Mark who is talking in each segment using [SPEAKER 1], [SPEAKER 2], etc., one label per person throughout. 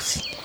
[SPEAKER 1] cocina.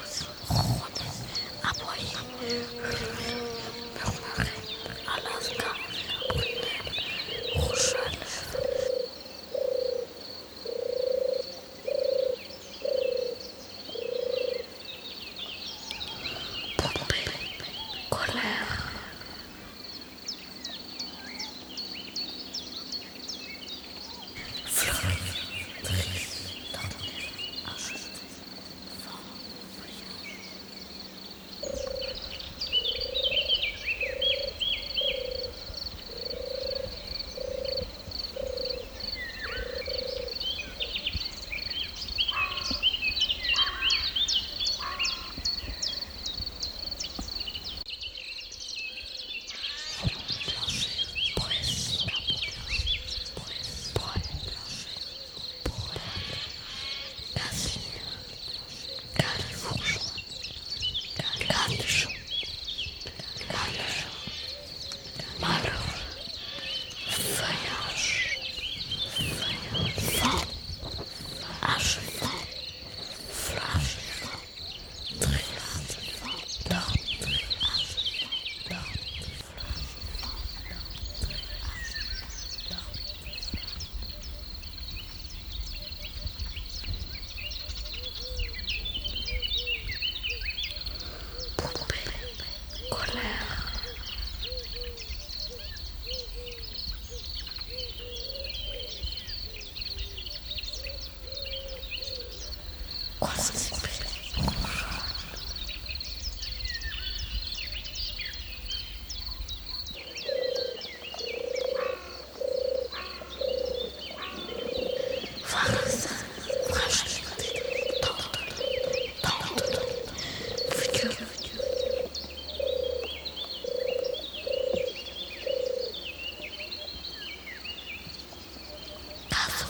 [SPEAKER 1] Bye. love.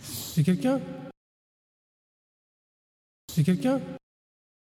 [SPEAKER 1] C'est quelqu'un? C'est quelqu'un?